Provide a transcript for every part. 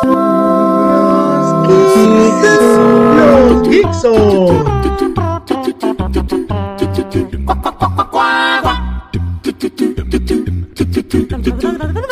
Los Geekson. Los Extrangers,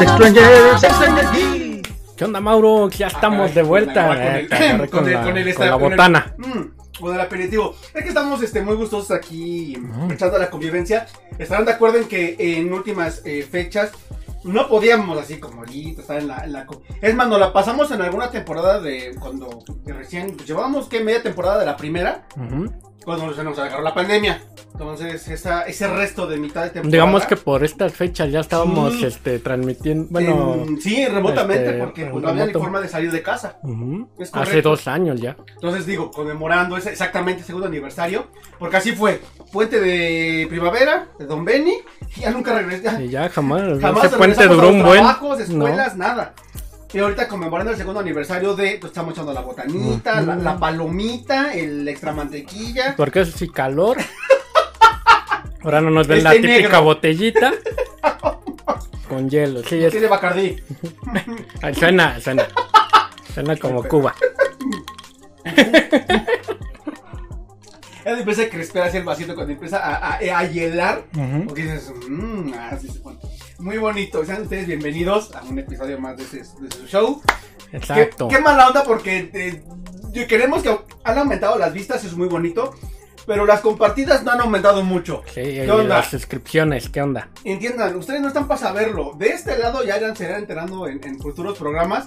Extranger Geeks. ¿Qué onda, Mauro? Ya estamos de vuelta. Con eh, la, con el con esta- la con el- botana. Mm, con el aperitivo. Es que estamos este, muy gustosos aquí echando la convivencia. Estarán de acuerdo en que en últimas eh, fechas no podíamos así como ahorita estar en la, en la Es más, nos la pasamos en alguna temporada de cuando recién pues, llevábamos que media temporada de la primera. Cuando se nos agarró la pandemia. Entonces, esa, ese resto de mitad de temporada. Digamos que por estas fechas ya estábamos Sí. este, transmitiendo. Bueno, en- sí, remotamente, este, porque pues, no había ni forma de salir de casa. ujú, Es hace dos años ya. Entonces digo, conmemorando ese exactamente segundo aniversario, porque así fue, puente de primavera, de Don Benny, y ya nunca regresé, ya Y ya jamás. jamás ese puente duró un buen. trabajos, No. escuelas, nada. Y ahorita conmemorando el segundo aniversario de, pues estamos echando la botanita, la, palomita, el extra mantequilla. Porque eso sí, calor. Ahora no nos ven la Este típica negro. botellita. Con hielo. Sí, es, Tiene Bacardí. suena, suena. Suena como Cuba. Ya empieza a crespar así el vasito cuando empieza a, a- a hielar. Ujú. Porque dices, mmm, así se pone. Muy bonito. Sean ustedes bienvenidos a un episodio más de, ese- de su show. Qué, Exacto. qué mala onda porque eh, queremos que han aumentado las vistas, es muy bonito. Pero las compartidas no han aumentado mucho. Sí, ¿Qué y onda? las suscripciones, ¿qué onda? Entiendan, ustedes no están para saberlo. De este lado ya irán, se irán enterando en, en futuros programas.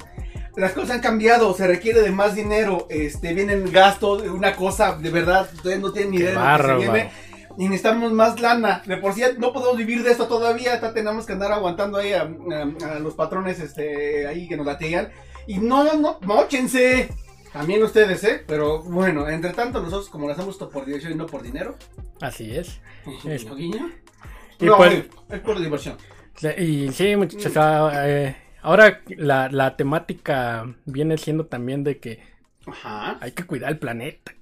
Las cosas han cambiado, se requiere de más dinero, este, vienen gastos, una cosa, de verdad, ustedes no tienen ni idea de lo que se viene. Y necesitamos más lana. De por sí no podemos vivir de esto todavía. hasta tenemos que andar aguantando ahí a, a- a los patrones este, ahí que nos latean. Y no, no, mochense. También ustedes, ¿eh? Pero bueno, entre tanto, nosotros como lo hacemos esto por diversión y no por dinero. Así es. ¿No, guiño? Y no, pues- es- es por diversión. Y sí, muchachos, eh, ahora la, la temática viene siendo también de que Ajá. hay que cuidar el planeta.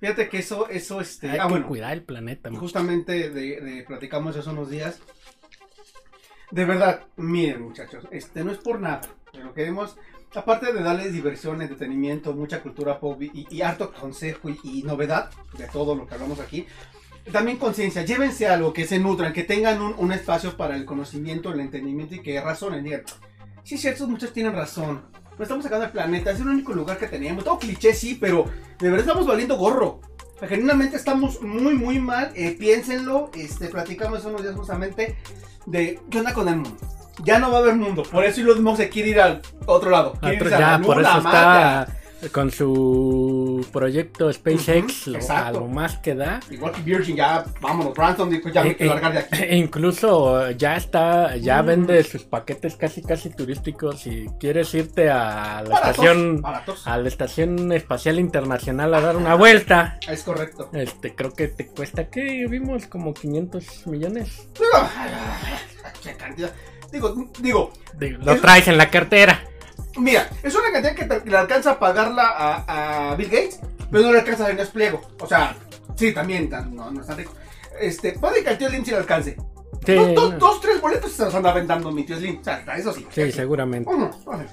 Fíjate que eso, eso, este. Hay ah, que bueno. cuidar el planeta. Justamente de, de- platicamos eso unos días. De verdad, miren muchachos, este no es por nada, pero queremos, aparte de darles diversión, entretenimiento, mucha cultura pop y, y harto consejo y, y novedad de todo lo que hablamos aquí, también conciencia, llévense algo que se nutran, que tengan un, un espacio para el conocimiento, el entendimiento y que razonen, digan, sí, ciertos muchos tienen razón, no estamos sacando el planeta, es el único lugar que tenemos, todo cliché sí, pero de verdad estamos valiendo gorro. Genuinamente estamos muy, muy mal. eh, piénsenlo. Este, platicamos unos días justamente de qué onda con el mundo. Ya no va a haber mundo. Por eso Elon Musk se quiere ir al otro lado. Quiere Otro- irse a la ya, por eso está con su proyecto SpaceX, lo- a lo más que da. Igual que Virgin, ya vámonos. Branson dijo, ya me Eh, largar de aquí. e incluso ya está, ya Mm. vende sus paquetes casi casi turísticos. Si quieres irte a la estación, a la estación espacial internacional a dar una vuelta, Es correcto. este, creo que te cuesta que vimos como 500 millones. Digo, qué cantidad. Digo, lo Es- traes en la cartera. Mira, es una cantidad que te- le alcanza a pagarla a, a Bill Gates, pero no le alcanza a Inés Pliego. O sea, sí, también, tan- no, no es tan rico. Este, puede que al tío Slim sí le alcance. Sí, dos, dos, no. dos, tres boletos se los anda aventando mi tío Slim. O sea, eso sí. sí, seguramente. Uno, vale.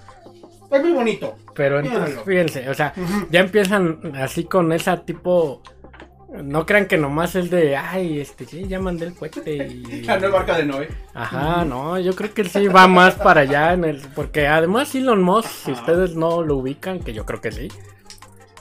Es muy bonito. Pero entonces, Míralo. fíjense, o sea, ya empiezan así con esa tipo. No crean que nomás es de, ay, este, sí, ya mandé el cohete y... La nueva arca de Noé. Ajá, no, yo creo que sí va más para allá, en el, porque además Elon Musk, si ustedes no lo ubican, que yo creo que sí,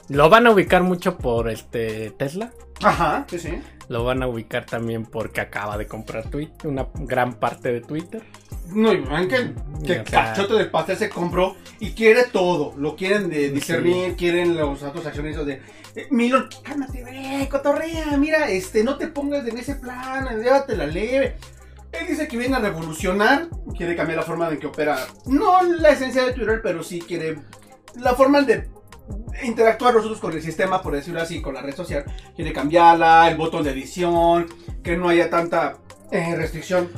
lo van a ubicar mucho por este Tesla. Ajá, sí, sí. Lo van a ubicar también porque acaba de comprar Twitter, una gran parte de Twitter. No, y ven que, que O sea- cachote del pastel se compró y quiere todo. Lo quieren de discernir, quieren los otros accionistas de. Eh, Milon, cálmate, güey, cotorrea, mira, este, no te pongas en ese plan, llévatela leve. Él dice que viene a revolucionar, quiere cambiar la forma en que opera, no la esencia de Twitter, pero sí quiere la forma de interactuar nosotros con el sistema, por decirlo así, con la red social. Quiere cambiarla, el botón de edición, que no haya tanta eh, restricción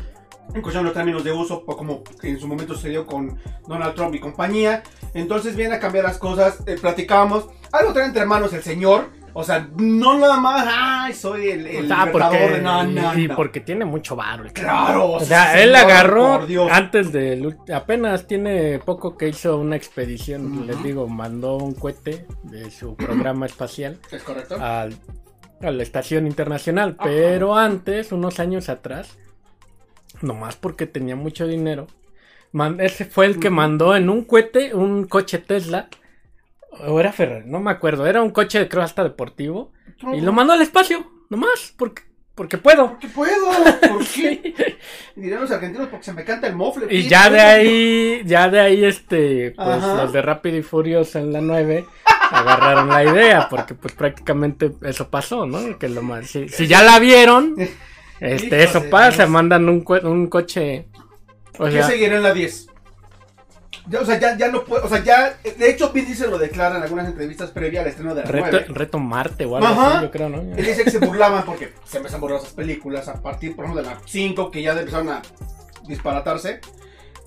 en cuestión de los términos de uso, como en su momento sucedió con Donald Trump y compañía. Entonces viene a cambiar las cosas, eh, platicábamos, algo trae entre manos el señor, o sea, no nada más, ay, soy el, el Ah, libertador porque, de no, no, y no. porque tiene mucho el Claro, O sí, sea, él señor, agarró antes de apenas tiene poco que hizo una expedición, les digo, mandó un cohete de su programa espacial ¿Es correcto? al- a la estación internacional, pero antes, unos años atrás, nomás porque tenía mucho dinero, man- ese fue el que mandó en un cohete un coche Tesla, o era Ferrari, no me acuerdo, era un coche creo hasta deportivo, y lo mandó al espacio, nomás, porque, porque puedo. Porque puedo, ¿por qué? Dirán los argentinos porque se me canta el mofle. Y ya de ahí, ya de ahí, este, pues Ajá. los de Rápido y Furioso en la 9 agarraron la idea, porque pues prácticamente eso pasó, ¿no? Que lo más, si, si ya la vieron, este, eso pasa, mandan un, un coche, o ¿Qué seguirá en la 10? Ya, o sea, ya, ya no puede, o sea, ya, de hecho, Vin Diesel lo declara en algunas entrevistas previa al estreno de la reto, 9. reto Marte o algo así, yo creo, ¿no? Él dice que se burlaban porque se empezaron a burlar esas películas a partir, por ejemplo, de la 5, que ya empezaron a disparatarse.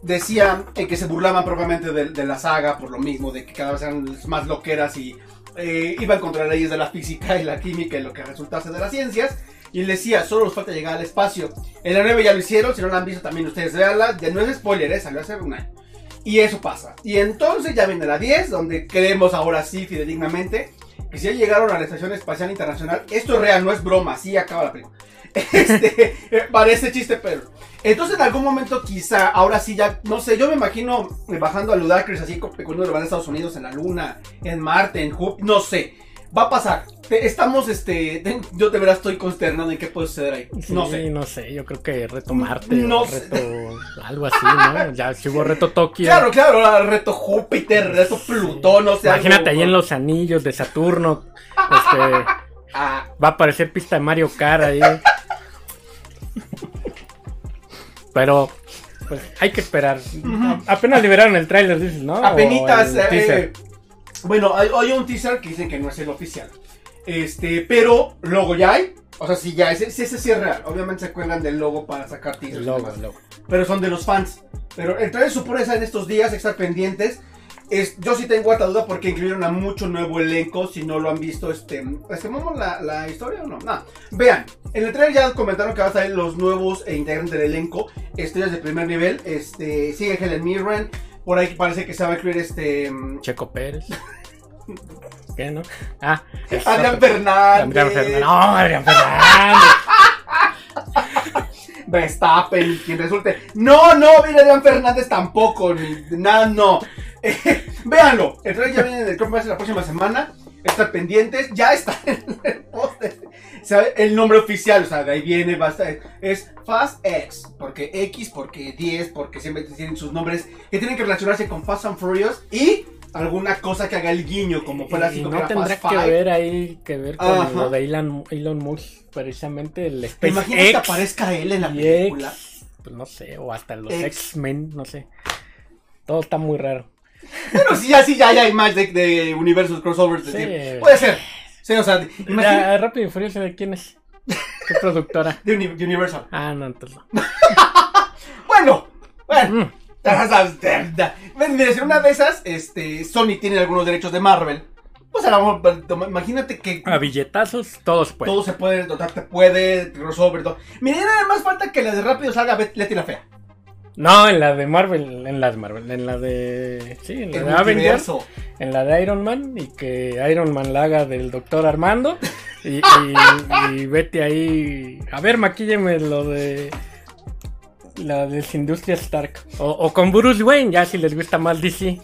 Decían eh, que se burlaban propiamente de, de la saga por lo mismo, de que cada vez eran más loqueras y eh, iban contra leyes de la física y la química y lo que resultase de las ciencias. Y él decía, solo nos falta llegar al espacio. En la 9 ya lo hicieron, si no la han visto también ustedes véanla. Ya no es spoiler, ¿eh? salió hace un año. Y eso pasa. Y entonces ya viene la 10, donde creemos ahora sí, fidedignamente, que si ya llegaron a la Estación Espacial Internacional, esto es real, no es broma, sí acaba la película. Este, eh, parece chiste, pero. Entonces en algún momento quizá, ahora sí ya, no sé, yo me imagino eh, bajando a Ludacris así cuando lo van a Estados Unidos, en la Luna, en Marte, en Júpiter, no sé. Va a pasar. Te- estamos, este, te- yo de verdad estoy consternado en qué puede suceder ahí. no Sí, sé. no sé, yo creo que reto Marte, No o sé. reto, algo así, ¿no? Ya si hubo reto Tokio. Claro, claro, reto Júpiter, reto Plutón, no sé. Imagínate algo- ahí en los anillos de Saturno, este, Ah, Va a aparecer pista de Mario Kart ahí. Pero, pues, hay que esperar. Apenas liberaron el tráiler, dices, ¿no? O Apenitas, eh. Bueno, hay, hay un teaser que dicen que no es el oficial. Este, pero logo ya hay. O sea, sí ya, ese, ese sí es real. Obviamente se cuelgan del logo para sacar teasers. El logo, el logo. Pero son de los fans. Pero el trailer sorpresa en estos días, estar pendientes. Es, yo sí tengo harta duda porque incluyeron a mucho nuevo elenco. Si no lo han visto, este. ¿Estimamos la, la historia o no? No. Vean, en el trailer ya comentaron que van a salir los nuevos e integrantes del elenco. Estrellas de primer nivel. Este. Sigue Helen Mirren. Por ahí parece que se va a incluir este. mm, Checo Pérez. ¿Qué, no? Ah, Adrián. Fernández. Adrián Fernández. No, Adrián Fernández. Verstappen, quien resulte. No, no, viene Adrián Fernández tampoco. Ni, nada, no. Eh, véanlo. El trailer ya viene en el creo que va a ser la próxima semana. Estar pendientes. Ya está en el póster. ¿Sabe? El nombre oficial, o sea, de ahí viene, va a estar. Es Fast X. Porque X, porque 10, porque siempre tienen sus nombres que tienen que relacionarse con Fast and Furious. Y alguna cosa que haga el guiño, como fue la Y 5 no tendrá que ver ahí que ver con Ajá. lo de Elon, Elon Musk, precisamente el ¿Te SpaceX. imaginas que aparezca él en la película? X, pues no sé, o hasta los. X-Men, no sé. Todo está muy raro. Pero sí, ya, sí, ya, ya hay más de, de universos crossovers. de Sí. decir, Puede ser. Sí, o sea, imagina- Rápido y Furioso, ¿de quién es? ¿Qué productora? de, Uni- de Universal. Ah, no, entonces no. Bueno, bueno. Mm. Mira, si una de esas, este, Sony tiene algunos derechos de Marvel. Pues a lo mejor, imagínate que A billetazos, todos pueden. todo se puede, dotar te puede, crossover, todo. Mira, nada más falta que la de Rápido salga Bet- Leti la Fea. No, en la de Marvel, en la de Marvel, en la de. Sí, en la El de Avengers, en la de Iron Man, y que Iron Man la haga del doctor Armando. Y, y, y vete ahí. A ver, maquílleme lo de. La de Industria Stark. O, o con Bruce Wayne, ya si les gusta más DC.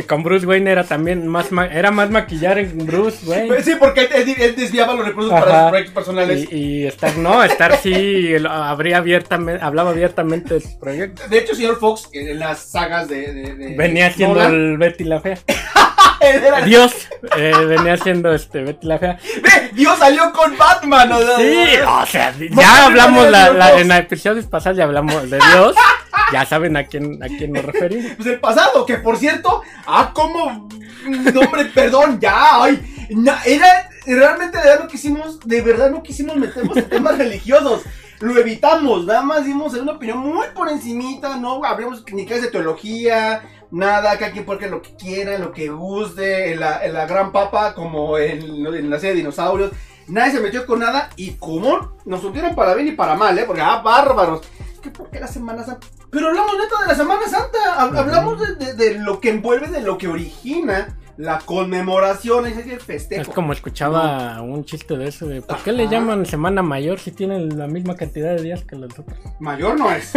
Que con Bruce Wayne era también más era más maquillar en Bruce Wayne. Sí, porque él, él desviaba los recursos para sus proyectos personales. Y, y Stark no, Stark sí lo- abría abiertamente, hablaba abiertamente de sus proyectos. De hecho, señor Fox, en las sagas de. de- de- Venía siendo Nolan, el Betty la Fea. era- Dios eh, venía siendo este Betty la Fea. ¡Ve! Dios salió con Batman. o sea, Sí, o sea, ya hablamos la, la- en episodios pasados ya hablamos de Dios. Ya saben a quién a quién nos referimos. Pues el pasado, que por cierto, ah, como. No, hombre, perdón, ya, ay. na- era. Realmente, de verdad, no quisimos. De verdad, no quisimos meternos en temas religiosos. Lo evitamos, nada más dimos una opinión muy por encimita, no hablemos ni que es de teología, nada, cada quien creer lo que quiera, lo que guste, en la gran papa, como en, en la serie de dinosaurios, nadie se metió con nada, y como nos hundieron para bien y para mal, ¿eh? Porque, ah, bárbaros, que por qué la Semana Santa, pero hablamos neta de la Semana Santa, hab- hablamos de, de- de lo que envuelve, de lo que origina la conmemoración, Es festejo. como escuchaba un chiste de eso de ¿por qué le llaman semana mayor si tienen la misma cantidad de días que los otros? Mayor no es.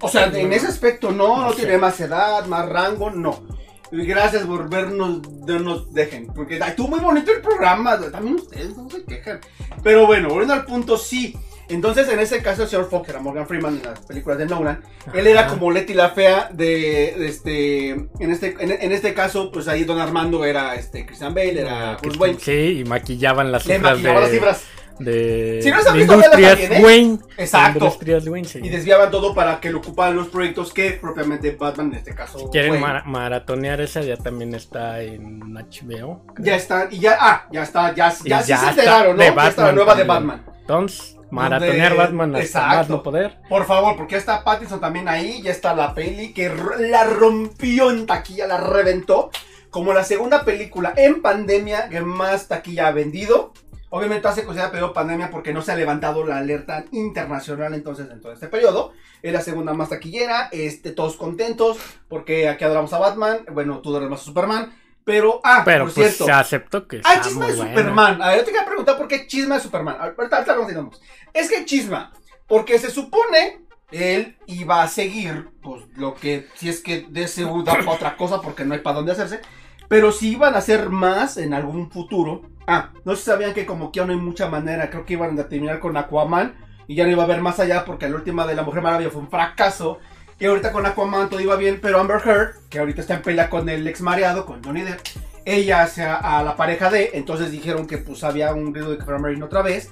O sea, en ese aspecto no, no tiene más edad, más rango, no. Gracias por vernos, no nos dejen. Porque estuvo muy bonito el programa, también ustedes no se quejan. Pero bueno, volviendo al punto, sí. Entonces, en ese caso, el señor Fox era Morgan Freeman en las películas de Nolan. Él era como Letty la fea de, de este, en este, en, en este caso, pues ahí Don Armando era este Christian Bale, era Ah, Bruce Wayne. Sí, y maquillaban las Le cifras maquillaba las de, cifras de Si no de Industrias. Wayne. Exacto. Industrias Wayne, sí. y desviaban todo para que lo ocuparan los proyectos que propiamente Batman en este caso. Si quieren maratonear esa, ya también está en HBO. creo. Ya están, y ya, ah, ya está, ya, ya, sí ya se está enteraron, ¿no? de Ya está la Batman nueva de. Batman. Entonces, maratonear Batman hasta Exacto. más no poder. Por favor, porque ya está Pattinson también ahí, ya está la peli que la rompió en taquilla, la reventó. Como la segunda película en pandemia que más taquilla ha vendido. Obviamente hace considerar periodo pandemia porque no se ha levantado la alerta internacional entonces en todo este periodo. Es la segunda más taquillera, este, todos contentos porque aquí adoramos a Batman, bueno, tú adoras a Superman. Pero, ah, Pero por pues cierto. se aceptó que está chisma de. Superman. A ver, yo te quería preguntar por qué chisma de Superman. Ahorita, ahorita continuamos. Es que chisma. Porque se supone él iba a seguir, pues lo que, si es que de seguro da para otra cosa porque no hay para dónde hacerse. Pero si iban a hacer más en algún futuro. Ah, no se sabían que como que ya no hay mucha manera. Creo que iban a terminar con Aquaman. Y ya no iba a haber más allá porque la última de la Mujer Maravilla fue un fracaso. Y ahorita con Aquaman todo iba bien. Pero Amber Heard, que ahorita está en pelea con el ex mareado, con Johnny Depp. Ella sea a la pareja de. Entonces dijeron que pues había un riesgo de que otra vez.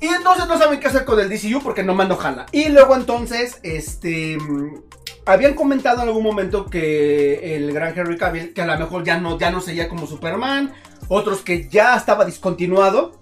Y entonces no saben qué hacer con el DCU porque no mando jala. Y luego entonces, este. Habían comentado en algún momento que el gran Henry Cavill, que a lo mejor ya no, ya no seguía como Superman. Otros que ya estaba discontinuado.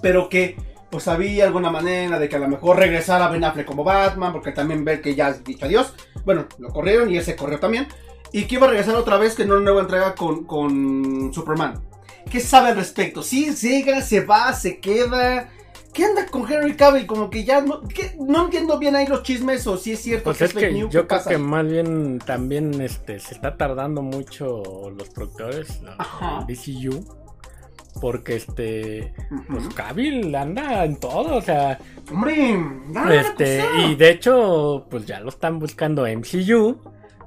Pero que pues había alguna manera de que a lo mejor regresara Ben Affleck como Batman. Porque también ver que ya has dicho adiós. Bueno, lo corrieron y ese corrió también. Y que iba a regresar otra vez que en una nueva entrega con, con Superman. ¿Qué sabe al respecto? ¿Sí llega, se va, se queda? ¿Qué anda con Henry Cavill? Como que ya no, ¿qué? no entiendo bien ahí los chismes o si es cierto Pues que es es que yo ¿qué creo pasa que más bien también este se está tardando mucho los productores, el DCU, porque este pues. Cavill anda en todo, o sea, Hombre, dale este y de hecho pues ya lo están buscando MCU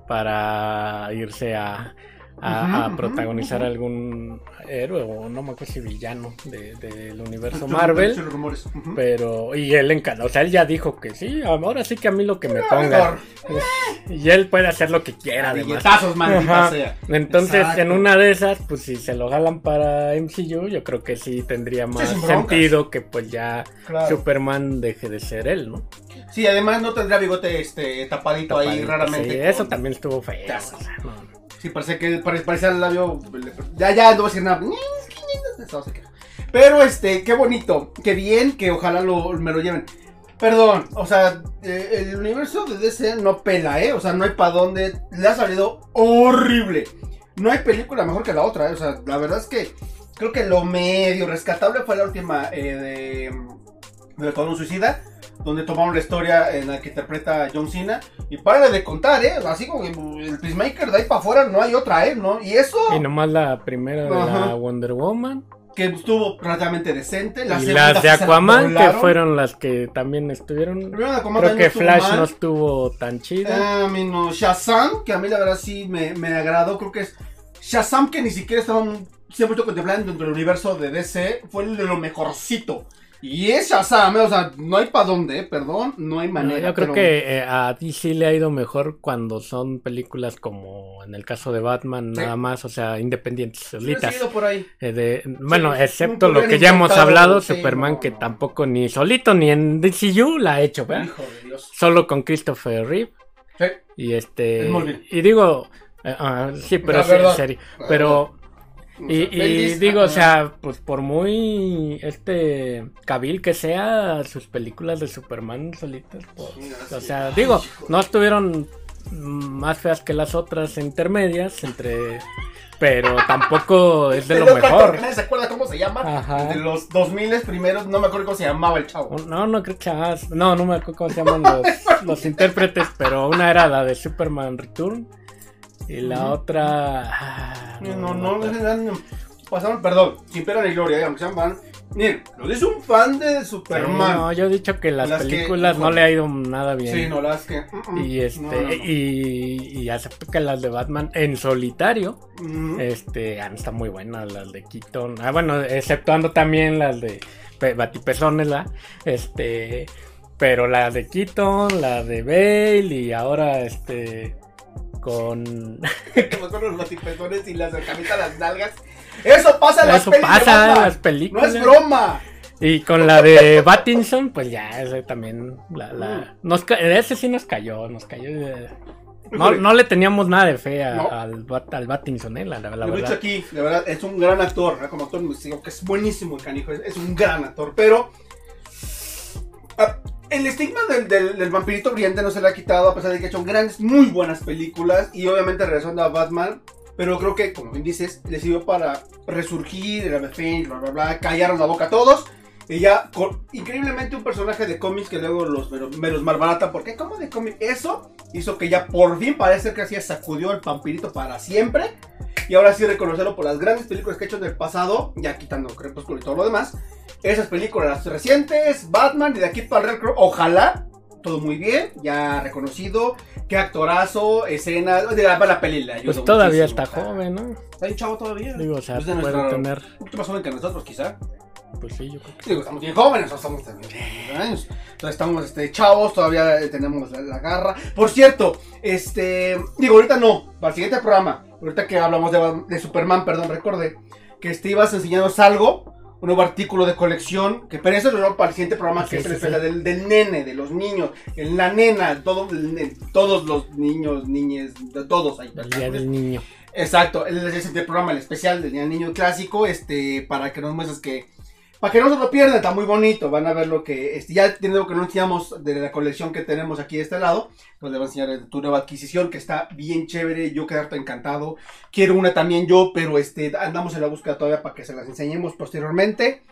para irse a a, a protagonizar algún héroe o no me acuerdo si villano de- del universo Marvel. rumores. Pero, y él encanta, o sea, él ya dijo que sí, ahora sí que a mí lo que me Ah, ponga. Y él puede hacer lo que quiera, además. Billetazos, maldita Ajá. sea. Entonces, Exacto. en una de esas, pues si se lo jalan para MCU, yo creo que sí tendría más sentido que pues ya Claro. Superman deje de ser él, ¿no? Sí, además no tendría bigote este tapadito, ahí raramente. sí, con- eso también estuvo feo. O sé. sea, no. Sí, parece que pare- parecía el labio. Ya, ya, no voy a decir nada. Pero este, qué bonito, qué bien, que ojalá lo, me lo lleven. Perdón, o sea, eh, el universo de DC no pela, ¿eh? O sea, no hay para dónde. Le ha salido horrible. No hay película mejor que la otra, ¿eh? O sea, la verdad es que creo que lo medio rescatable fue la última eh, de. De Todo un Suicida. Donde tomaron la historia en la que interpreta John Cena. Y párale de contar, ¿eh? Así como que el Peacemaker de ahí para afuera no hay otra, ¿eh? ¿No? Y eso Y nomás la primera de la Ajá. Wonder Woman. que estuvo relativamente decente. La y las de la Aquaman, que fueron las que también estuvieron. La Creo también que Flash mal. no estuvo tan chida. Ah, a mí no. Shazam, que a mí la verdad sí me, me agradó. Creo que es Shazam, que ni siquiera estaban siempre contemplando dentro del universo de DC, fue de lo mejorcito. Y es Shazam, o sea, no hay para dónde, ¿eh? perdón, no hay No, manera. yo creo pero- que eh, a DC le ha ido mejor cuando son películas como en el caso de Batman, Sí. nada más, o sea, independientes, Sí, solitas. seguido por ahí. Eh, de- bueno, excepto lo que ya hemos hablado, sí, Superman, no, que no. tampoco ni solito ni en DCU la ha hecho, ¿verdad? Hijo de Dios. Solo con Christopher Reeve. Sí. Y este. Es. Y digo. eh, ah, sí, pero sí, en serio. Pero. Y, Bendis, digo, o sea, pues por muy este cabil que sea, sus películas de Superman solitas, pues, Sí, o sea, Ay, digo, hijo. no estuvieron más feas que las otras intermedias, entre, pero tampoco es de lo mejor. nadie se acuerda cómo se llama. Ajá. De los 2000 primeros, no me acuerdo cómo se llamaba el chavo. No, no creo que sea- no, no me acuerdo cómo se llaman los, los intérpretes, pero una era la de Superman Return y la otra, ah, No, no, no, acuerdo. no, pasaron, perdón, sin pena ni gloria, aunque sean fan. Miren, lo dice un fan de Sí, Superman. no, yo he dicho que las, Las que- películas no híjole. le ha ido nada bien. Sí, no, las que. mm, Y este, no, no, no. Y, y acepto que las de Batman en solitario, Mm. este, han estado muy buenas, las de Keaton. Ah, bueno, exceptuando también las de Pe- Batipezones, ¿la? Este, pero la de Keaton, la de Bale y ahora este con acuerdo los batipezones y las camisas a las nalgas. Eso pasa en las eso pelis de pasa en las No películas. es broma. Y con la de Battinson, pues ya, ese también, la, Mm. la, nos, ca- ese sí nos cayó, nos cayó. eh, No, no le teníamos nada de fe a- No. al, al Battinson, eh, la, la- la Lo he dicho verdad. aquí, de verdad, es un gran actor. ¿eh? Como actor, me digo que es buenísimo el canijo, es, es un gran actor. Pero ah, el estigma del, vampirito brillante no se le ha quitado, a pesar de que ha hecho grandes, muy buenas películas. Y obviamente regresando a Batman. Pero creo que, como bien dices, le sirvió para resurgir, el fin, bla, bla, bla, callaron la boca a todos. Y ya, con- increíblemente, un personaje de cómics que luego los, me, los- malbarata. Porque, ¿cómo de cómic? Eso hizo que ya por fin parece que así sacudió el vampirito para siempre. Y ahora sí reconocerlo por las grandes películas que ha hecho en el pasado, ya quitando Crepúsculo y todo lo demás. Esas películas las recientes, Batman y de aquí para el Real ojalá, todo muy bien, ya reconocido, qué actorazo, escenas, de la, la peli Pues todavía está joven, ¿no? Está bien chavo todavía. Digo, o sea, Es de puede nuestra- tener, Un poquito más joven que nosotros, quizá. pues sí, yo creo que Digo, estamos bien jóvenes, o estamos también años. Entonces estamos este, chavos, todavía eh, tenemos la, la garra. Por cierto, este, digo, ahorita no, para el siguiente programa, ahorita que hablamos de, de Superman, perdón, recordé que este ibas a enseñarnos algo, un nuevo artículo de colección, que pero eso es lo para el siguiente programa, que Sí, es sí, el sí. especial del, del nene, de los niños, el- la nena, todo, el- todos los niños, niñes, de todos ahí. el día del niño. Exacto, el, el programa, el especial del Día del Niño Clásico, este, para que nos muestres que, para que no se lo pierdan, está muy bonito, van a ver lo que, este, ya teniendo que no enseñamos de la colección que tenemos aquí de este lado, pues les voy a enseñar tu nueva adquisición, que está bien chévere, yo quedarte encantado, quiero una también yo, pero este, andamos en la búsqueda todavía para que se las enseñemos posteriormente.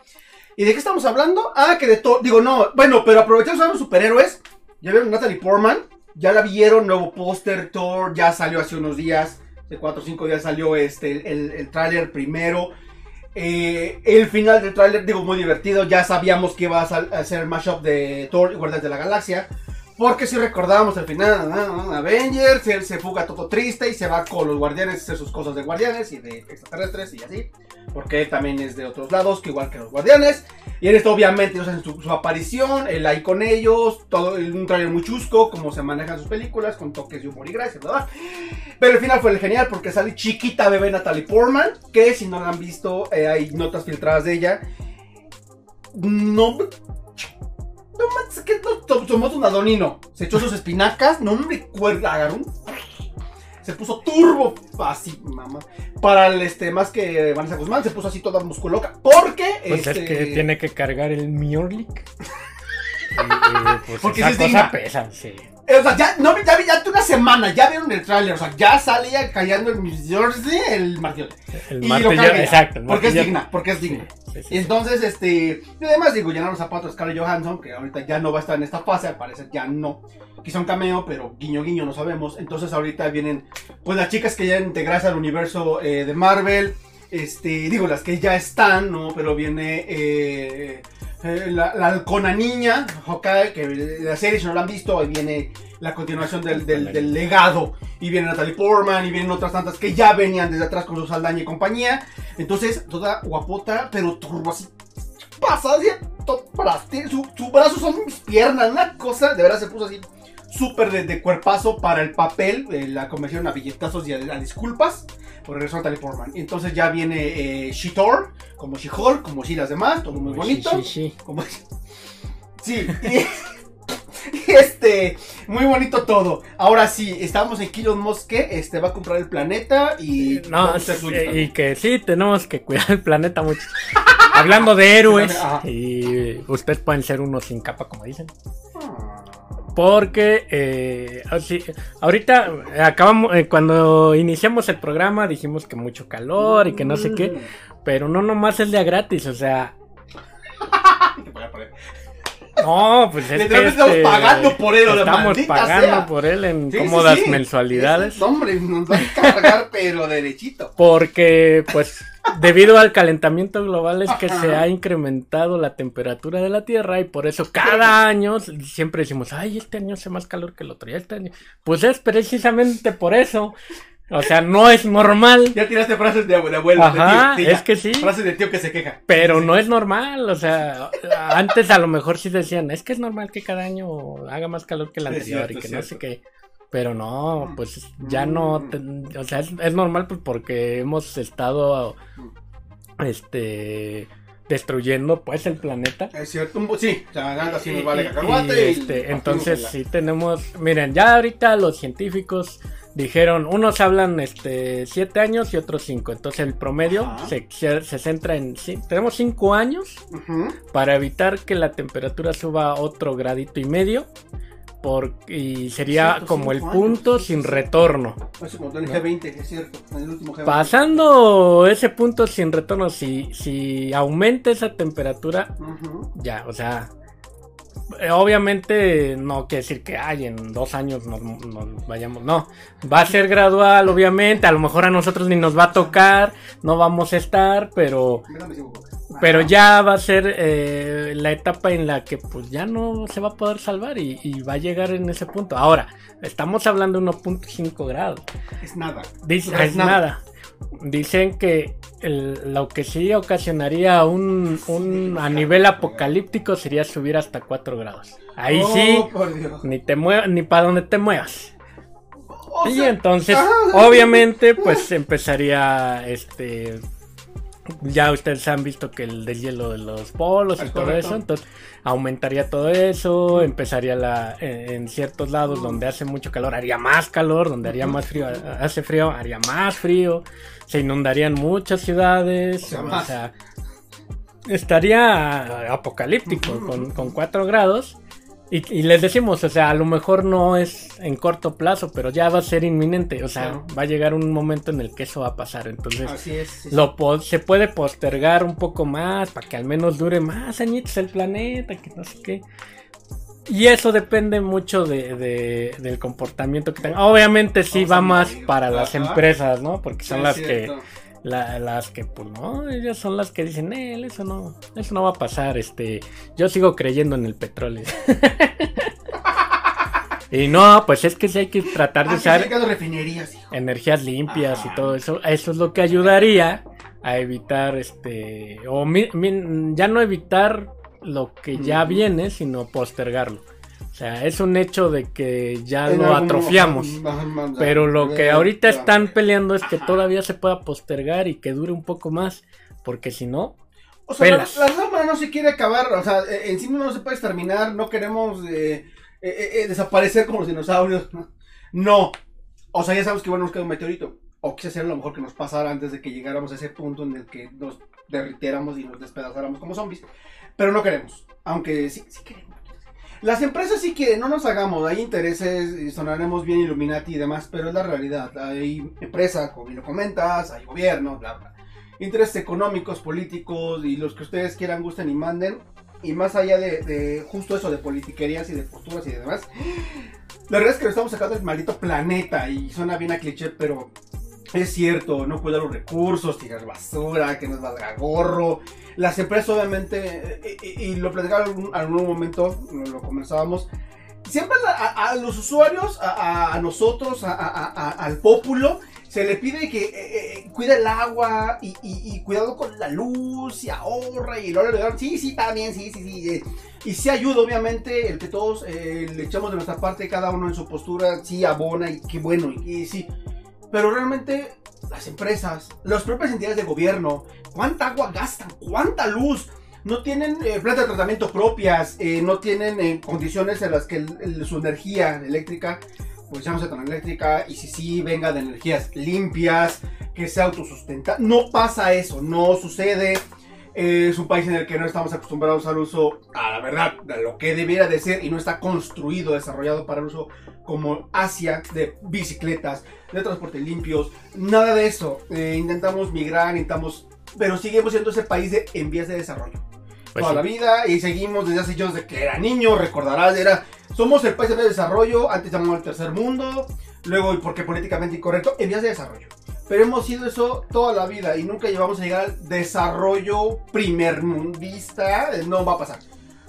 ¿Y de qué estamos hablando? Ah, que de todo, digo, no, bueno, pero aprovechamos a los superhéroes, ya vieron Natalie Portman, ya la vieron, nuevo póster, Thor, ya salió hace unos días, de 4 o 5 días salió este, el, el, el tráiler primero. Eh, el final del tráiler, digo, muy divertido. Ya sabíamos que iba a, ser el mashup de Thor y Guardianes de la Galaxia. Porque si recordábamos al final, Avengers, él se fuga todo triste y se va con los guardianes a hacer sus cosas de guardianes y de extraterrestres y así. Porque él también es de otros lados, que igual que los guardianes. Y en esto obviamente ellos hacen su, su aparición, él ahí con ellos, todo un trailer muy chusco, como se manejan sus películas, con toques de humor y gracia, ¿verdad? Pero el final fue el genial porque sale chiquita bebé Natalie Portman, que si no la han visto, eh, hay notas filtradas de ella. No, no manches, que no to- tomó un adonino. Se echó sus espinacas, no hombre, cuerda, agarró un- Se puso turbo, así, mamá. Para el este, más que Vanessa Guzmán, se puso así toda musculoca. Porque, Pues este, es que tiene que cargar el Mjolnir. Y, y, pues Porque esa es cosa digna. pesa, sí. Eh, O sea, ya, no, ya, vi- ya una semana, ya vieron el tráiler, o sea, ya salía callando en New Jersey el martillo. El martillo, exacto. el Porque es digna, porque es digna. Sí, sí, sí. Y entonces, este, y además digo, llenaron los zapatos Scarlett Johansson, que ahorita ya no va a estar en esta fase, al parecer ya no. Quizá un cameo, pero guiño guiño no sabemos. Entonces ahorita vienen, pues las chicas que ya integrarse al universo eh, de Marvel, este, digo, las que ya están, ¿no? Pero viene eh, eh, la, la halcona niña, Hawkeye, que la serie, si no la han visto, ahí viene la continuación del, del- del legado. Y viene Natalie Portman, y vienen otras tantas que ya venían desde atrás con su Saldaña y compañía. Entonces, toda guapota, pero turbo así. Pasa así, braste- su, su brazo son mis piernas, una cosa, de verdad se puso así súper de, de cuerpazo para el papel. eh, la convencieron a billetazos y a, a disculpas por regresó Natalie Portman. Entonces ya viene eh, She-Thor, como She-Hulk, como She las demás, todo muy bonito. Sí, sí, sí. Como- Sí, y, y este, muy bonito todo. Ahora sí, estamos en Elon Musk, que este, va a comprar el planeta y... No, a y que sí, tenemos que cuidar el planeta mucho. Hablando de héroes, y ustedes pueden ser unos sin capa, como dicen. Ah. Porque eh, así, ahorita eh, acabamos, eh, cuando iniciamos el programa dijimos que mucho calor y que no sé qué, pero no nomás es de a gratis, o sea, no, pues es que estamos este, pagando por él, estamos pagando sea. por él en Sí, cómodas sí. mensualidades. Hombre nos va a cargar, pero derechito. Porque, pues, debido al calentamiento global es que se ha incrementado la temperatura de la Tierra y por eso cada año siempre decimos, ay, este año hace más calor que el otro, y este año. Pues es precisamente por eso. O sea, no es normal, Ya tiraste frases de, de abuelo, Ajá, de tío. es que sí. Frases de tío que se queja. pero no es normal. O sea, antes a lo mejor sí decían, es que es normal que cada año haga más calor que el anterior cierto, y que no sé qué. Pero no, pues ya no, te- o sea, es, es normal pues porque hemos estado, este, destruyendo pues el planeta. Es cierto, sí, o sea, así nos vale cacahuate. y, este, entonces sí tenemos, miren, ya ahorita los científicos dijeron, unos hablan este siete años y otros cinco, entonces el promedio se, se- se centra en, sí, tenemos cinco años para evitar que la temperatura suba otro gradito y medio, por, y sería Cierto, como el punto años, sin retorno. Así como en el G20, es cierto, en el último G20. Pasando ese punto sin retorno, si, si aumenta esa temperatura, ya, o sea, obviamente no quiere decir que ay, en dos años nos, nos vayamos, no, va a ser gradual, obviamente, a lo mejor a nosotros ni nos va a tocar, no vamos a estar, pero, Déjame. Pero ya va a ser eh, la etapa en la que pues ya no se va a poder salvar y, y va a llegar en ese punto. Ahora, estamos hablando de 1.5 grados. Es nada. Dice, es es nada. Dicen que el- lo que sí ocasionaría un, un- a nivel apocalíptico sería subir hasta 4 grados. Ahí Oh, sí, ni te muevas, ni para donde te muevas. O y entonces, ah, obviamente, pues empezaría este. Ya ustedes han visto que el deshielo de los polos y todo eso, entonces aumentaría todo eso, empezaría la en, en ciertos lados donde hace mucho calor haría más calor, donde haría más frío hace frío haría más frío, se inundarían muchas ciudades, O sea, o más. sea, estaría apocalíptico con, con 4 grados. Y, y les decimos, o sea, a lo mejor no es en corto plazo, pero ya va a ser inminente. O sea, Claro. va a llegar un momento en el que eso va a pasar. Entonces, Así es. sí, sí. lo po- se puede postergar un poco más para que al menos dure más añitos el planeta, que no sé qué. Y eso depende mucho de, de- del comportamiento que tengan. Obviamente sí Vamos va más para las empresas, ¿no? Porque son Sí, las que cierto. La- las que, pues no, ellas son las que dicen, "Nel, eso no, eso no va a pasar, este, yo sigo creyendo en el petróleo. y no, pues es que sí hay que tratar de Ah, usar refinerías, hijo. energías limpias y todo eso. Eso es lo que ayudaría a evitar, este, o mi- mi- ya no evitar lo que ya viene, sino postergarlo. O sea, es un hecho de que ya En lo atrofiamos. Pero lo que ahorita están peleando es que Ajá. todavía se pueda postergar y que dure un poco más. Porque si no, O sea, la, pelas. la humana no se quiere acabar, o sea, en sí no se puede exterminar, no queremos eh, eh, eh, eh, desaparecer como los dinosaurios. ¿no? O sea, ya sabemos que bueno, nos queda un meteorito. O quizás sea lo mejor que nos pasara antes de que llegáramos a ese punto en el que nos derritiéramos y nos despedazáramos como zombies. Pero no queremos. Aunque sí, sí queremos. Las empresas sí quieren, no nos hagamos, hay intereses, y sonaremos bien Illuminati y demás, pero es la realidad. Hay empresa, como lo comentas, hay gobierno, bla, bla. Intereses económicos, políticos y los que ustedes quieran, gusten y manden. Y más allá de justo eso, de politiquerías y de posturas y demás. La verdad es que lo estamos sacando del maldito planeta y suena bien a cliché, pero es cierto, no cuidar los recursos, tirar basura, que nos valga gorro. Las empresas obviamente, eh, eh, y, lo platicaba en algún, algún momento, lo conversábamos, siempre a, a los usuarios, a, a nosotros, al pópulo, se le pide que eh, eh, cuide el agua y, y, y, cuidado con la luz y ahorra y lo Sí, sí, también, sí, sí, sí. Eh. Y sí ayuda, obviamente, el que todos eh, le echamos de nuestra parte, cada uno en su postura, sí abona y qué bueno, y, y sí. Pero realmente las empresas, las propias entidades de gobierno, ¿cuánta agua gastan? ¿Cuánta luz? no tienen eh, plantas de tratamiento propias, eh, no tienen eh, condiciones en las que su energía eléctrica, pues sea tan eléctrica, y si sí venga de energías limpias, que sea autosustenta. No pasa eso, no sucede. Es un país en el que no estamos acostumbrados al uso, a la verdad, de lo que debiera de ser y no está construido, desarrollado para el uso como Asia, de bicicletas, de transporte limpios, nada de eso. intentamos migrar, intentamos pero seguimos siendo ese país de, en vías de desarrollo. Pues toda sí. la vida y seguimos desde hace años de que era niño, recordarás, era somos el país de desarrollo, antes llamamos el tercer mundo, luego porque políticamente incorrecto, en vías de desarrollo. Pero hemos sido eso toda la vida y nunca llevamos a llegar al desarrollo primer mundista, no va a pasar.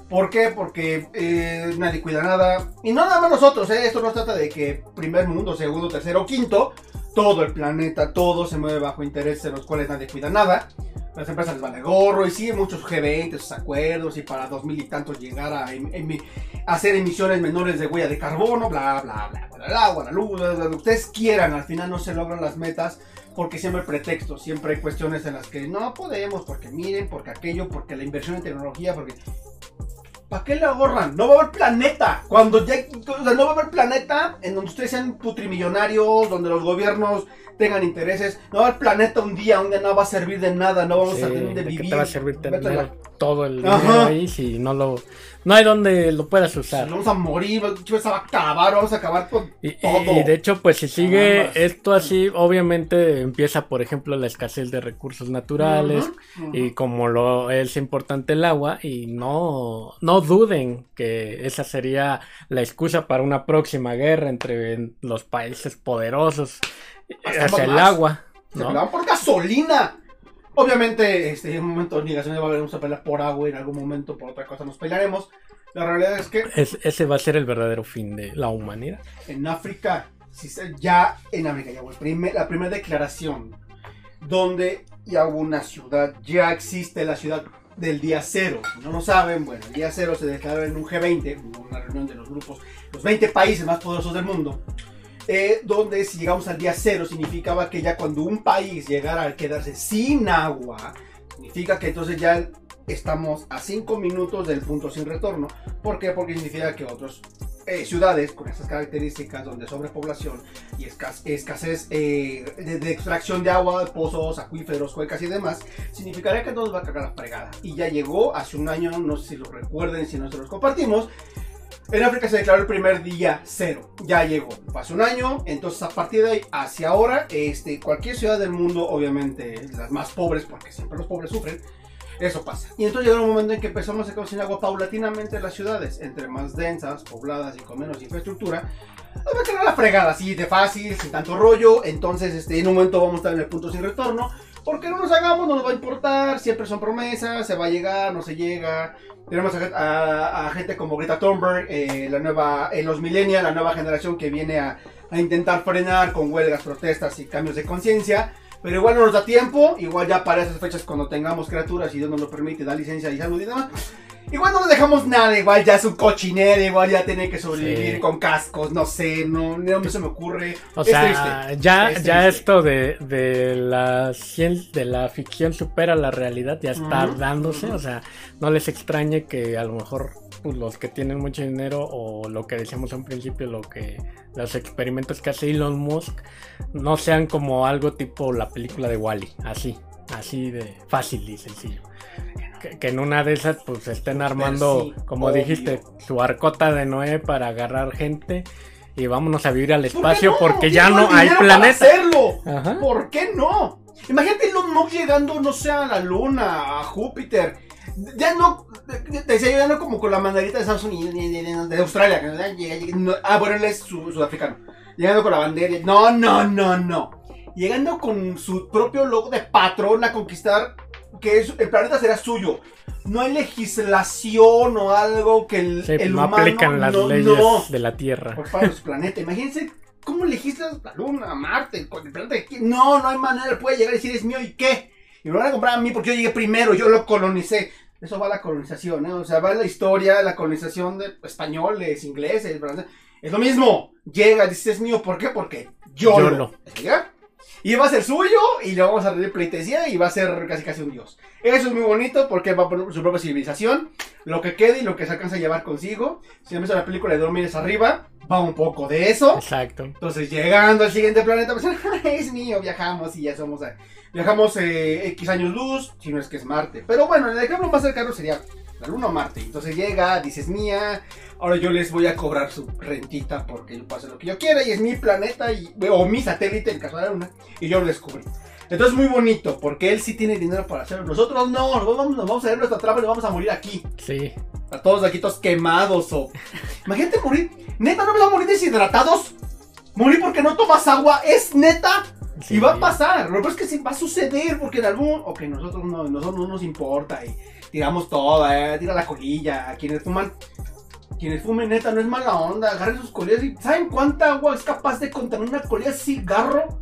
¿Por qué? Porque eh, nadie cuida nada. Y no nada más nosotros, ¿eh? esto no trata de que primer mundo, segundo, tercero, quinto, todo el planeta, todo se mueve bajo intereses en los cuales nadie cuida nada. Las empresas les vale gorro y sí, muchos G20, sus acuerdos y para dos mil y tantos llegar a, em, em, hacer emisiones menores de huella de carbono, bla, bla, bla, bla, el agua, la luz, lo que ustedes quieran, al final no se logran las metas porque siempre hay pretextos, siempre hay cuestiones en las que no podemos, porque miren, porque aquello, porque la inversión en tecnología, porque ¿Para qué le ahorran? No va a haber planeta. Cuando ya, o sea, no va a haber planeta en donde ustedes sean putrimillonarios, donde los gobiernos tengan intereses. No haber planeta un día, un día no va a servir de nada, no vamos Sí, a tener de ¿de qué vivir. te va a servir tener todo el Ajá. dinero ahí si no lo no hay donde lo puedas usar? Vamos a morir, se va a acabar, vamos a acabar con Y, todo. y de hecho, pues si sigue Nada más. esto así, obviamente empieza, por ejemplo, la escasez de recursos naturales y como lo es importante el agua y no no duden que esa sería la excusa para una próxima guerra entre los países poderosos hacia el agua, Se ¿no? peleaban por gasolina. Obviamente, este, en un momento de negación va a haber a pelear por agua, en algún momento por otra cosa nos pelearemos. La realidad es que Es- ese va a ser el verdadero fin de la humanidad. en África, si se- ya en África, ya el primer- la primera declaración donde ya hubo una ciudad, ya existe la ciudad del día cero. Si no lo saben, bueno, el día cero se declaró en un G20, una reunión de los grupos, los 20 países más poderosos del mundo. Eh, donde si llegamos al día cero significaba que ya cuando un país llegara a quedarse sin agua, significa que entonces ya estamos a 5 minutos del punto sin retorno. ¿Por qué? Porque significa que otras ciudades con estas características, donde sobrepoblación y escas- escasez eh, de, de extracción de agua, pozos, acuíferos, cuencas y demás, significaría que nos va a cagar la fregada. Y ya llegó hace un año, no sé si lo recuerden, si no se los compartimos. En África se declaró el primer día cero. Ya llegó. Pasó un año. Entonces, a partir de ahí hacia ahora, este, cualquier ciudad del mundo, obviamente las más pobres, porque siempre los pobres sufren, eso pasa. Y entonces llegó un momento en que empezamos a quedar sin agua paulatinamente en las ciudades, entre más densas, pobladas y con menos infraestructura. Va a la fregada, así de fácil, sin tanto rollo. Entonces, este, en un momento vamos a estar en el punto sin retorno. Porque no nos hagamos, no nos va a importar. Siempre son promesas, se va a llegar, no se llega. Tenemos a, gente como Greta Thunberg, eh, la nueva, eh, los millennials, la nueva generación que viene a, a intentar frenar con huelgas, protestas y cambios de conciencia. Pero igual no nos da tiempo, igual ya para esas fechas cuando tengamos criaturas y Dios nos lo permite, da licencia y salud y demás. Igual no nos dejamos nada, igual ya es un cochinero, igual ya tiene que sobrevivir Sí. con cascos, no sé, no, no se me ocurre. O Es sea, triste. ya, Es ya triste. esto de, de la de la ficción supera la realidad, ya está dándose, o sea, no les extrañe que a lo mejor pues, los que tienen mucho dinero o lo que decíamos a un principio, lo que los experimentos que hace Elon Musk no sean como algo tipo la película de Wally, así, así de fácil y sencillo. Que, que en una de esas pues estén armando, sí, como obvio. dijiste, su arcota de Noé para agarrar gente y vámonos a vivir al ¿Por espacio no? porque ya no hay planeta. hacerlo. Ajá. ¿Por qué no? Imagínate Elon Musk llegando, no sé, a la Luna, a Júpiter. Ya no, te decía yo, ya no como con la mandarita de Estados Unidos, ni- ni- ni- de Australia. no, ah, bueno, él es su- sudafricano. Llegando con la bandera. No, no, no, no. llegando con su propio logo de patrón a conquistar que es- el planeta será suyo. No hay legislación o algo que el, Sí, el no humano aplican las no, leyes no, de la Tierra. por favor, su planeta. Imagínense cómo legislas la Luna, Marte, con el planeta. No, no hay manera. Puede llegar y decir es mío y qué. Y me van a comprar a mí porque yo llegué primero, yo lo colonicé. Eso va a la colonización, ¿eh? O sea, va la historia, la colonización de españoles, ingleses, franceses. Es lo mismo. Llega, dice es mío. ¿Por qué? Porque yo Yo lo. lo. Y va a ser suyo y le vamos a rendir pleitesía y va a ser casi casi un dios. Eso es muy bonito porque va a poner su propia civilización, lo que quede y lo que se alcanza a llevar consigo. Si visto la película de Dormires arriba, va un poco de eso. Exacto. Entonces, llegando al siguiente planeta, pues, es mío, viajamos y ya somos. eh, Viajamos eh, X años luz, si no es que es Marte. Pero bueno, el ejemplo más cercano sería la Luna o Marte. Entonces llega, dices mía, ahora yo les voy a cobrar su rentita porque yo puedo hacer lo que yo quiera y es mi planeta y, o mi satélite en caso de la Luna y yo lo descubrí. Entonces muy bonito porque él sí tiene dinero para hacerlo. Nosotros no, nos vamos, nos vamos a ver nuestra trampa y nos vamos a morir aquí. Sí. A todos aquí todos quemados o... Imagínate morir. Neta, no me a morir deshidratados. Morir porque no tomas agua. Es neta. sí. Y va a pasar. Lo que pasa es que sí va a suceder porque en algún... Ok, nosotros no, nosotros no nos importa y tiramos todo, eh, tira la colilla. A quienes fuman... Quienes fumen neta no es mala onda. Agarren sus colillas y... ¿Saben cuánta agua es capaz de contaminar una colilla de cigarro?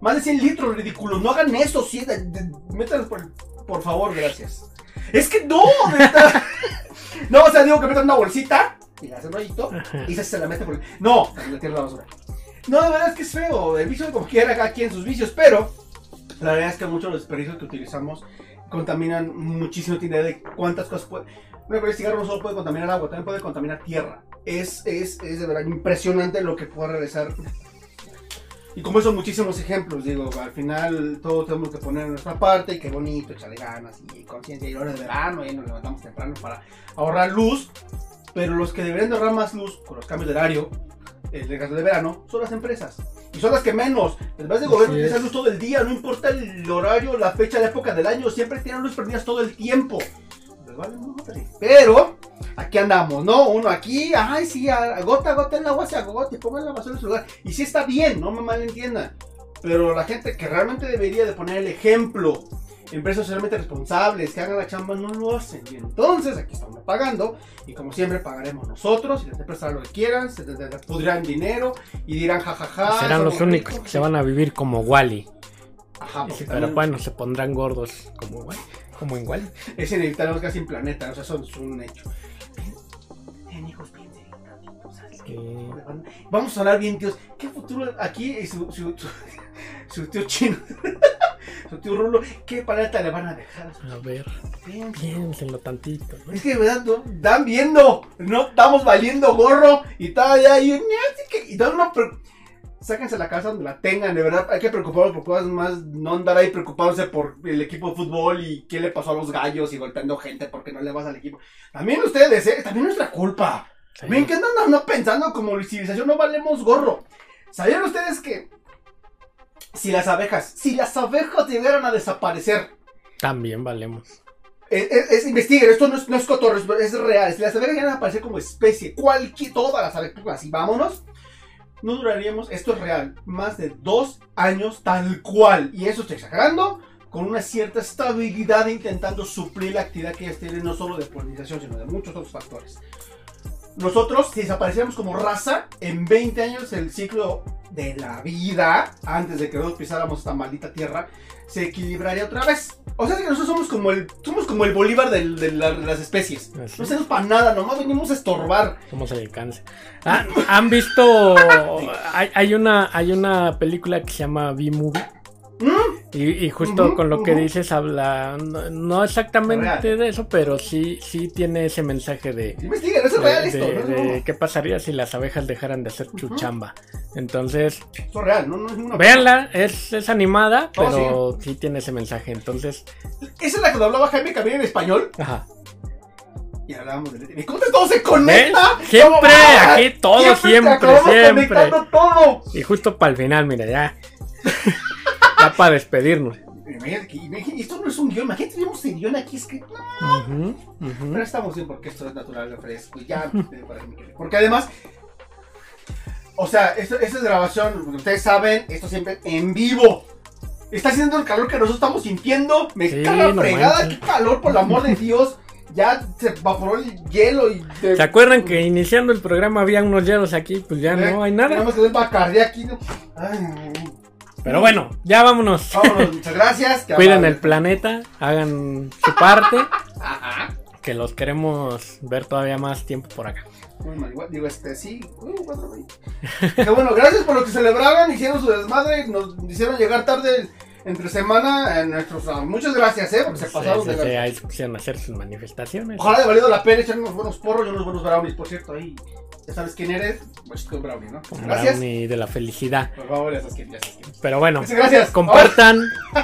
Más de 100 litros, ridículo. No hagan eso, sí. de- de- métanlos por, por favor, gracias. Es que no, neta. no, o sea, digo que metan una bolsita y le hacen un Ajá. y se, se la mete por el... No, la tierra la basura. No, de verdad es que es feo. El vicio como quiera cada quien sus vicios, pero la verdad es que muchos de los desperdicios que utilizamos contaminan muchísimo. Tiene idea de cuántas cosas puede. Una el cigarro no solo puede contaminar agua, también puede contaminar tierra. Es, es, es de verdad impresionante lo que puede realizar. Y como eso, muchísimos ejemplos. Digo, al final todos tenemos que poner nuestra parte y qué bonito, echarle ganas y conciencia. Y ahora es verano y nos levantamos temprano para ahorrar luz. Pero los que deberían de ahorrar más luz con los cambios de horario, el de gasto de verano, son las empresas. Y son las que menos. En vez de gobierno utilizan luz todo el día, no importa el horario, la fecha, la época del año, siempre tienen luz prendidas todo el tiempo. Pero aquí andamos, ¿no? Uno aquí, ay, sí, gota a gota el agua se agota y pongan la basura en su lugar. Y sí está bien, no me malentiendan. Pero la gente que realmente debería de poner el ejemplo, empresas socialmente responsables, que hagan la chamba, no lo hacen. Y entonces aquí estamos pagando, y como siempre pagaremos nosotros, y las empresas harán lo que quieran, se pudrirán dinero, y dirán jajaja. Serán los únicos ricos. que se van a vivir como Wally. Ajá, porque Pero también bueno, se pondrán gordos como Wally. Como en Wally. es inevitable casi en planeta, o sea, es un hecho. Ten hijos, piensen, Sí. Vamos a sonar bien, tíos. ¿Qué futuro aquí eh, su, su, su, su tío chino? su tío Rulo, ¿qué planeta le van a dejar? a ver, Piensen. piénsenlo tantito. ¿no? Es que de verdad no, están viendo, no estamos valiendo gorro y todavía ahí, así que, y todo no, pero sáquense la casa donde la tengan, de verdad, hay que preocuparnos por cosas más, no andar ahí preocupándose por el equipo de fútbol y qué le pasó a los gallos y golpeando gente porque no le vas al equipo. También ustedes, ¿eh? también nuestra culpa. Sí. Ven que andan pensando como civilización no valemos gorro. ¿Sabían ustedes que si las abejas, si las abejas llegaran a desaparecer, También valemos. es, es- es- investiguen, esto no es, no es cotorro, es, es real. Si las abejas llegan a aparecer como especie, cualquier, todas las abejas, así vámonos, no duraríamos, esto es real, más de dos años tal cual. Y eso estoy exagerando, con una cierta estabilidad intentando suplir la actividad que ellas tienen, no solo de polinización, sino de muchos otros factores. Nosotros, si desapareciéramos como raza, en 20 años el ciclo de la vida, antes de que nosotros pisáramos esta maldita tierra, se equilibraría otra vez. O sea que nosotros somos como el, somos como el Bolívar del- de, la- de las especies. Así. No hacemos para nada, nomás venimos a estorbar. Somos el cáncer. Ah, ¿Han visto? Hay, hay una, hay una película que se llama B-Movie. Y, y justo con lo que dices habla, no, no exactamente Real. de eso, pero sí, sí tiene ese mensaje de, es de- real esto. de- no qué pasaría si las abejas dejaran de hacer su chamba. Entonces, Esto es real, no, es ninguna véanla, es, es animada, Oh, pero sí. tiene ese mensaje. Entonces, Esa es la que hablaba Jaime Camilo en español. ajá. Y hablábamos de ¿Y cómo todo se conecta? Siempre, ¿Cómo va? aquí todo, siempre, siempre. todo. Y justo para el final, mira, ya. para despedirnos. Que- esto no es un guion, imagínate, tenemos el guion aquí escrito. Ujú, ujú. Pero estamos bien porque esto es natural, fresco. y Ya, para que me quede. porque además, o sea, esto, esta es grabación, ustedes saben, esto siempre en vivo. Está haciendo el calor que nosotros estamos sintiendo. Me Sí, caga no fregada, manches. qué calor, por el amor de Dios. Ya se evaporó el hielo y. de- ¿Se acuerdan que iniciando el programa había unos hielos aquí? Pues ya Eh, no hay Nada nada. más el bacardí aquí. ¿no? Ay, Pero bueno, ya vámonos. vámonos, muchas gracias. Cuiden el planeta, hagan su parte, Ajá. que los queremos ver todavía más tiempo por acá. Muy mal, igual, digo, este, sí. cuatro. Qué bueno, gracias por lo que celebraron, hicieron su desmadre, nos hicieron llegar tarde entre semana en nuestros. ah, Muchas gracias, eh, porque se pasaron sí, de sí, ahí se pusieron a hacer sus manifestaciones. Ojalá haya valido la pena echar unos buenos porros y unos buenos brownies, por cierto, ahí. Ya sabes quién eres, pues con brownie, ¿no? Un Gracias. brownie de la felicidad. Por favor, ya sabes quién, ya sabes quién. Pero bueno, Muchas gracias. compartan,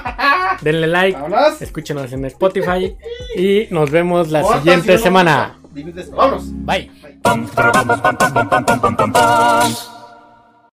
denle like, Vámonos. escúchenos en Spotify y nos vemos la siguiente semana. Vámonos. Bye. Bye.